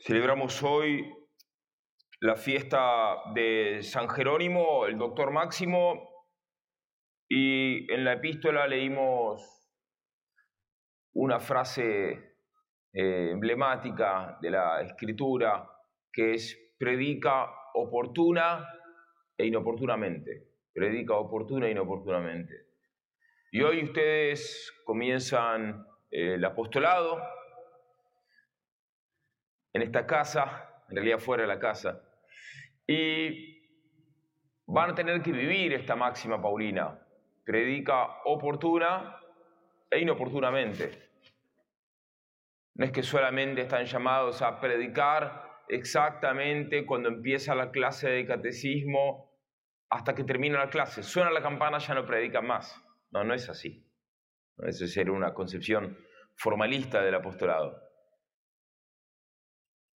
Celebramos hoy la fiesta de San Jerónimo, el doctor Máximo, y en la epístola leímos una frase eh, emblemática de la escritura que es predica oportuna e inoportunamente. Predica oportuna e inoportunamente. Y hoy ustedes comienzan eh, el apostolado en esta casa, en realidad fuera de la casa, y van a tener que vivir esta máxima paulina. Predica oportuna e inoportunamente. No es que solamente están llamados a predicar exactamente cuando empieza la clase de catecismo hasta que termina la clase. Suena la campana, ya no predican más. No, no es así. Eso sería una concepción formalista del apostolado.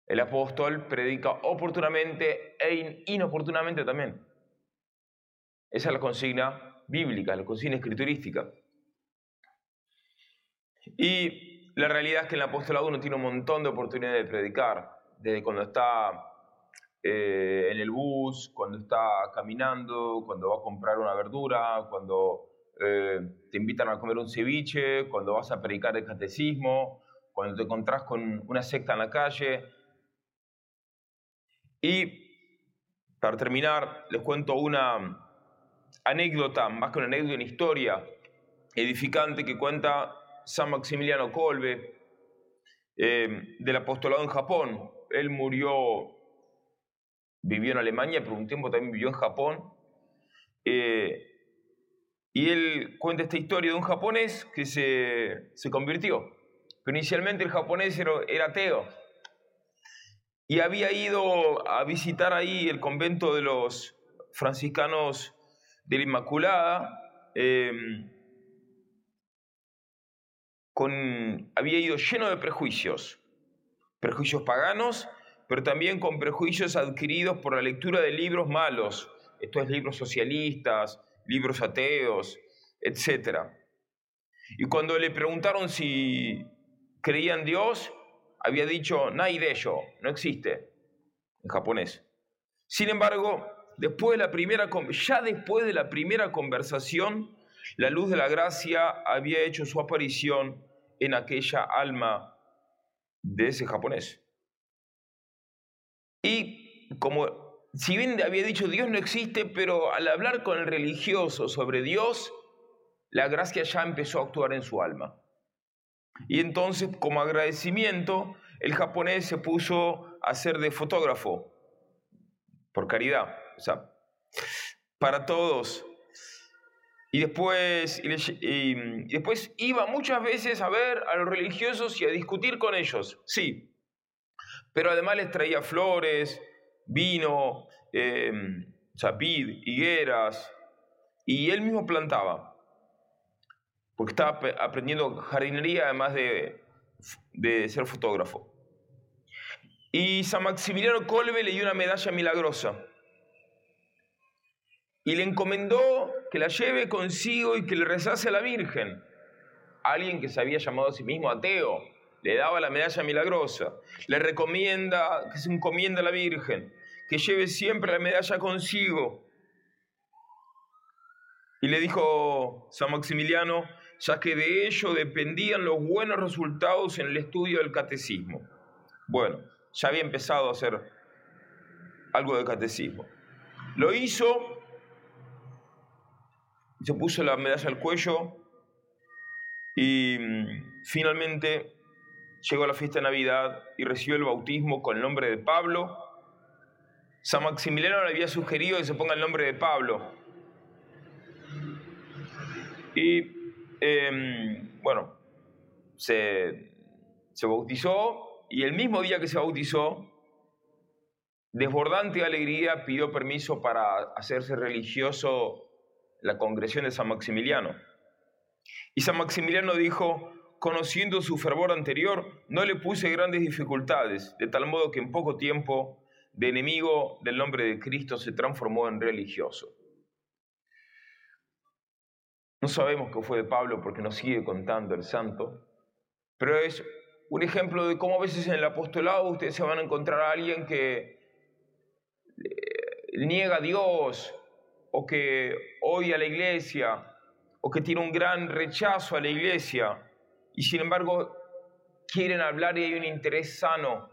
El apóstol predica oportunamente e inoportunamente también. Esa es la consigna bíblica, la consigna escriturística. Y la realidad es que el apostolado uno tiene un montón de oportunidades de predicar, desde cuando está eh, en el bus, cuando está caminando, cuando va a comprar una verdura, cuando eh, te invitan a comer un ceviche, cuando vas a predicar el catecismo, cuando te encontrás con una secta en la calle. Y para terminar, les cuento una anécdota, más que una anécdota, una historia edificante que cuenta San Maximiliano Kolbe eh, del apostolado en Japón. Él murió, vivió en Alemania, pero un tiempo también vivió en Japón. Eh, y él cuenta esta historia de un japonés que se, se convirtió. Pero inicialmente el japonés era, era, ateo. Y había ido a visitar ahí el convento de los franciscanos de la Inmaculada. Eh, con, había ido lleno de prejuicios. Prejuicios paganos, pero también con prejuicios adquiridos por la lectura de libros malos. Estos libros socialistas, libros ateos, etc. Y cuando le preguntaron si creía en Dios, había dicho, Nai de ello, no existe, en japonés. Sin embargo, después de la primera, ya después de la primera conversación, la luz de la gracia había hecho su aparición en aquella alma de ese japonés. Y como si bien había dicho Dios no existe, pero al hablar con el religioso sobre Dios, la gracia ya empezó a actuar en su alma. Y entonces, como agradecimiento, el japonés se puso a ser de fotógrafo, por caridad, o sea, para todos. Y después, y después iba muchas veces a ver a los religiosos y a discutir con ellos, sí. Pero además les traía flores, vino, eh, higueras, y él mismo plantaba, porque estaba aprendiendo jardinería además de, de ser fotógrafo. Y San Maximiliano Colbe le dio una medalla milagrosa y le encomendó que la lleve consigo y que le rezase a la Virgen. Alguien que se había llamado a sí mismo ateo, le daba la medalla milagrosa, le recomienda que se encomienda a la Virgen, que lleve siempre la medalla consigo. Y le dijo San Maximiliano, ya que de ello dependían los buenos resultados en el estudio del catecismo. Bueno, ya había empezado a hacer algo de catecismo. Lo hizo, se puso la medalla al cuello y mm, finalmente llegó a la fiesta de Navidad y recibió el bautismo con el nombre de Pablo San Maximiliano le había sugerido que se ponga el nombre de Pablo. Y em, bueno, se, se bautizó y el mismo día que se bautizó, desbordante de alegría, pidió permiso para hacerse religioso la congregación de San Maximiliano. Y San Maximiliano dijo, conociendo su fervor anterior, no le puse grandes dificultades, de tal modo que en poco tiempo de enemigo del nombre de Cristo se transformó en religioso. No sabemos qué fue de Pablo porque nos sigue contando el santo, pero es un ejemplo de cómo a veces en el apostolado ustedes se van a encontrar a alguien que eh, niega a Dios o que odia a la iglesia o que tiene un gran rechazo a la iglesia y sin embargo quieren hablar y hay un interés sano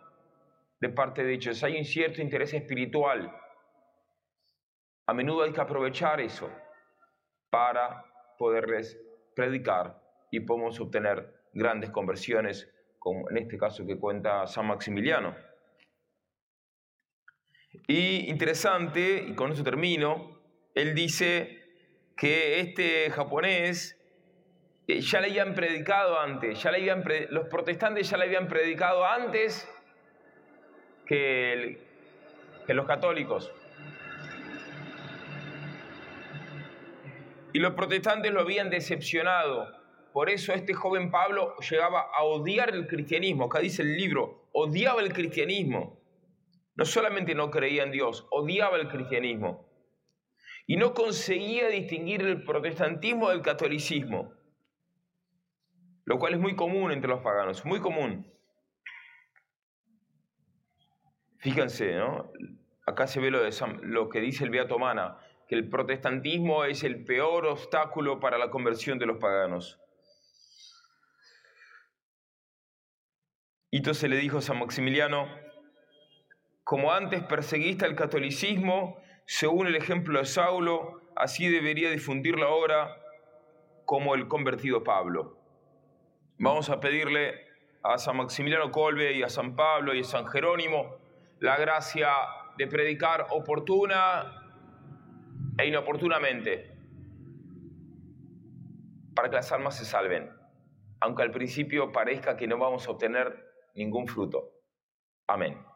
de parte de ellos, hay un cierto interés espiritual. A menudo hay que aprovechar eso para poderles predicar y podemos obtener grandes conversiones, como en este caso que cuenta San Maximiliano. Y interesante, y con eso termino, él dice que este japonés eh, ya le habían predicado antes, ya le habían los protestantes ya le habían predicado antes que, que los católicos. Y los protestantes lo habían decepcionado. Por eso este joven Pablo llegaba a odiar el cristianismo. Acá dice el libro, odiaba el cristianismo. No solamente no creía en Dios, odiaba el cristianismo. Y no conseguía distinguir el protestantismo del catolicismo. Lo cual es muy común entre los paganos, muy común. Fíjense, ¿no? Acá se ve lo, de lo que dice el Beato Mana, que el protestantismo es el peor obstáculo para la conversión de los paganos. Y entonces le dijo a San Maximiliano, como antes perseguiste al catolicismo, según el ejemplo de Saulo, así debería difundirlo ahora como el convertido Pablo. Vamos a pedirle a San Maximiliano Colbe y a San Pablo y a San Jerónimo la gracia de predicar oportuna e inoportunamente para que las almas se salven, aunque al principio parezca que no vamos a obtener ningún fruto. Amén.